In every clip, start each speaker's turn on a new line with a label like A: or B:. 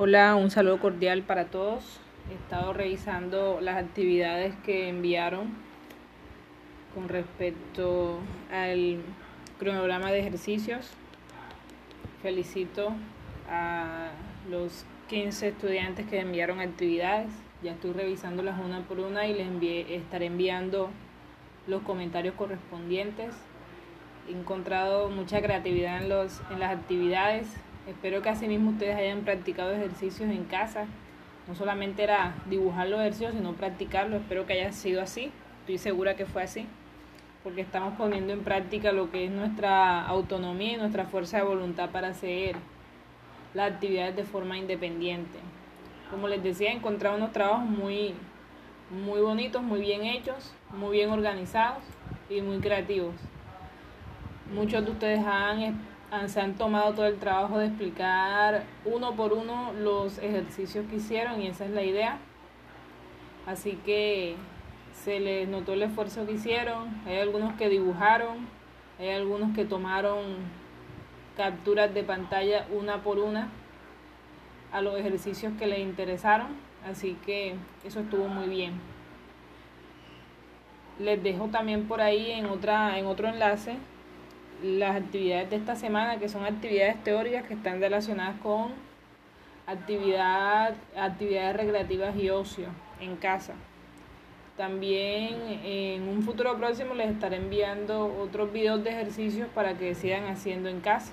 A: Hola, un saludo cordial para todos. He estado revisando las actividades que enviaron con respecto al cronograma de ejercicios. Felicito a los 15 estudiantes que enviaron actividades. Ya estoy revisándolas una por una y les estaré enviando los comentarios correspondientes. He encontrado mucha creatividad en, los, en las actividades Espero que asimismo ustedes hayan practicado ejercicios en casa. No solamente era dibujar los ejercicios, sino practicarlo. Espero que haya sido así. Estoy segura que fue así. Porque estamos poniendo en práctica lo que es nuestra autonomía y nuestra fuerza de voluntad para hacer las actividades de forma independiente. Como les decía, he encontrado unos trabajos muy, muy bonitos, muy bien hechos, muy bien organizados y muy creativos. Muchos de ustedes han se han tomado todo el trabajo de explicar uno por uno los ejercicios que hicieron y esa es la idea. Así que se les notó el esfuerzo que hicieron. Hay algunos que dibujaron, hay algunos que tomaron capturas de pantalla una por una a los ejercicios que les interesaron. Así que eso estuvo muy bien. Les dejo también por ahí en, otra, en otro enlace las actividades de esta semana, que son actividades teóricas que están relacionadas con actividad, actividades recreativas y ocio en casa. También en un futuro próximo les estaré enviando otros videos de ejercicios para que sigan haciendo en casa.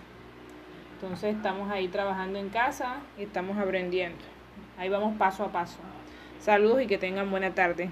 A: Entonces estamos ahí trabajando en casa y estamos aprendiendo. Ahí vamos paso a paso. Saludos y que tengan buena tarde.